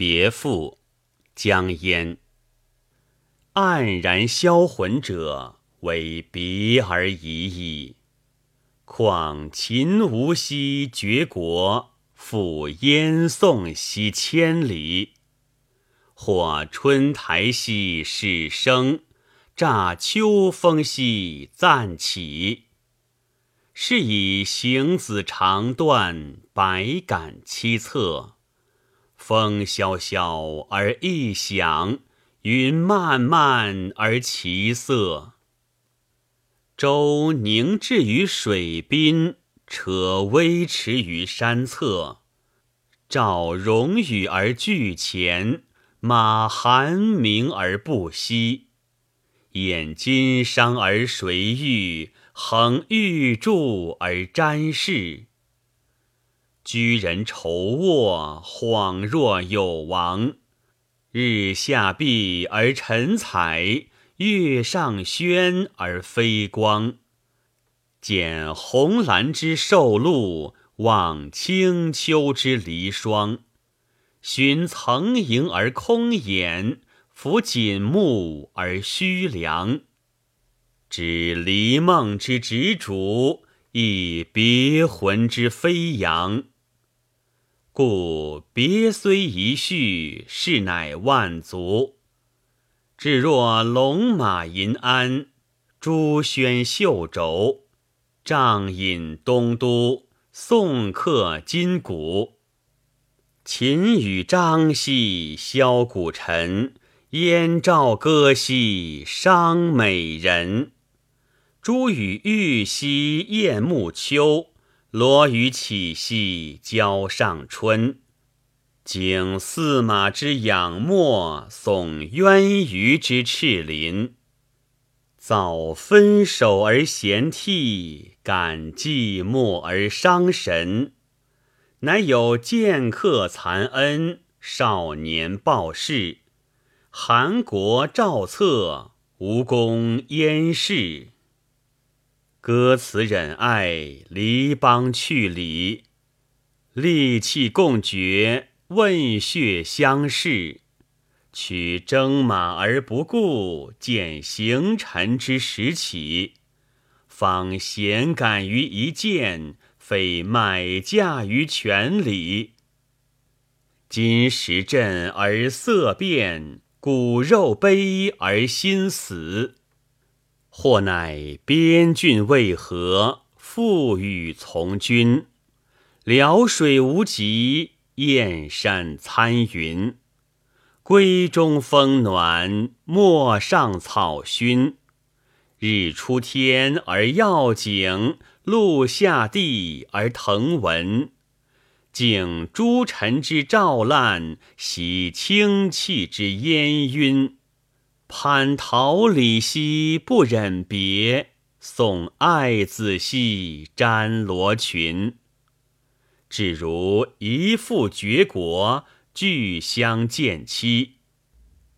别赋，江淹。黯然销魂者，为别而已矣。况秦无息绝国，复燕宋兮千里。或春台兮始生，乍秋风兮暂起。是以行子长断，百感凄恻。风萧萧而易响。云漫漫而其色，舟凝滞于水滨，车微驰于山侧。棹融雨而巨前，马含鸣而不息。掩襟裳而谁欲？横玉柱而瞻视。居人愁卧，恍若有王。日下碧而沉彩，月上轩而飞光。见红蓝之寿露，望清秋之离霜。寻层营而空掩，抚锦幕而虚凉。知离梦之执着，忆别魂之飞扬。故别虽一绪，事乃万足。至若龙马银鞍，朱轩绣轴，帐饮东都，送客金谷。秦与张兮箫鼓陈，燕赵歌兮伤美人。朱与玉兮燕暮秋。罗羽起兮郊上春，景驷马之仰漠，耸渊鱼之赤鳞。早分手而嫌涕，感寂寞而伤神。乃有剑客残恩，少年报事。韩国赵策，吴宫燕事？歌词忍爱，离邦去礼，利器共绝，问血相视。取征马而不顾，见行臣之时起。方咸感于一剑，非买价于权礼。今时振而色变，骨肉悲而心死。或乃边郡未和，复与从军。辽水无极，燕山参云。闺中风暖，陌上草熏。日出天而耀景，露下地而腾文。景诸臣之照烂，喜清气之烟晕。蟠桃李兮不忍别，送爱子兮沾罗裙。只如一父绝国，俱相见期。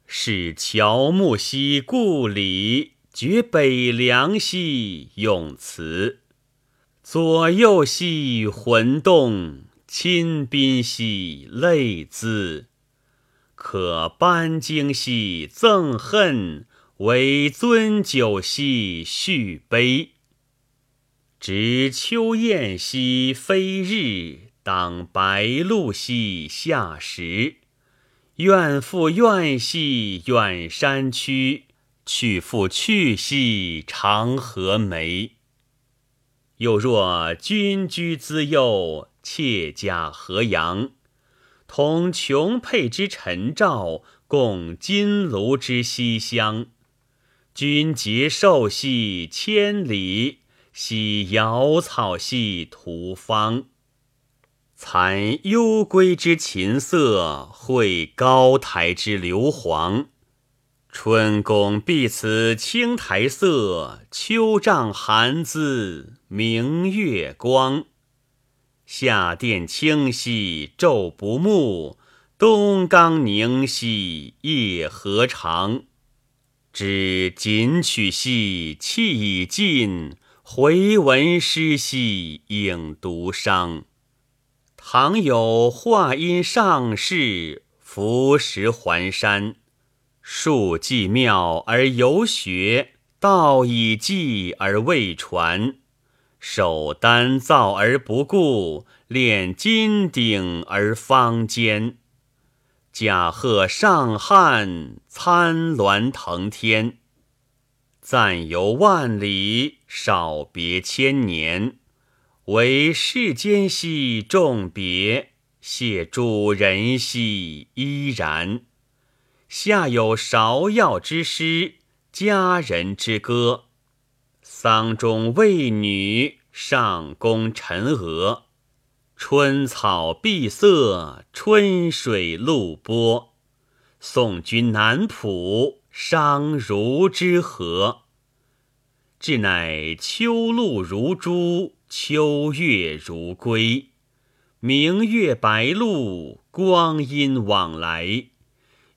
是乔木兮故里，绝北凉兮永辞。左右兮魂动，亲宾兮泪滋。可班荆兮憎恨，惟樽酒兮续悲。值秋雁兮飞日，当白露兮下时。愿复愿兮远山区，去复去兮长河梅。又若君居资右，妾家河阳。同琼佩之晨照，共金炉之西厢。君节寿兮千里，兮瑶草兮途方。残幽归之琴瑟，会高台之流黄。春宫碧瓷青苔色，秋帐寒姿明月光。夏殿清兮昼不暮，东冈凝兮夜何长。知锦取兮气已尽，回文诗兮影独伤。倘有话因上士，浮石环山，树既妙而犹学，道以继而未传。手单造而不顾，炼金鼎而方坚。驾鹤上汉，参鸾腾天。暂游万里，少别千年。唯世间兮众别，谢主人兮依然。下有芍药之诗，佳人之歌。丧中未女，上宫姮娥。春草碧色，春水露波。送君南浦，伤如之何？至乃秋露如珠，秋月如归。明月白露，光阴往来。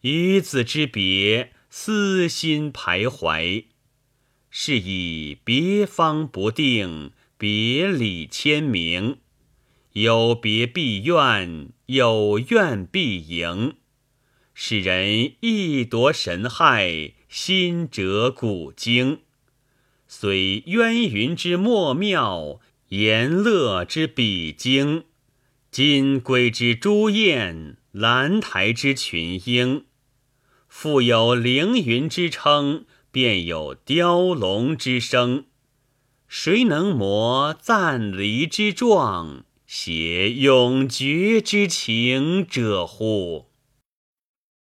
与子之别，思心徘徊。是以别方不定，别理千名。有别必怨，有怨必迎。使人意夺神骸，心折古今。虽渊云之莫妙，言乐之比精，金龟之朱燕，兰台之群英，复有凌云之称，便有雕龙之声。谁能磨赞离之状，写永绝之情者乎？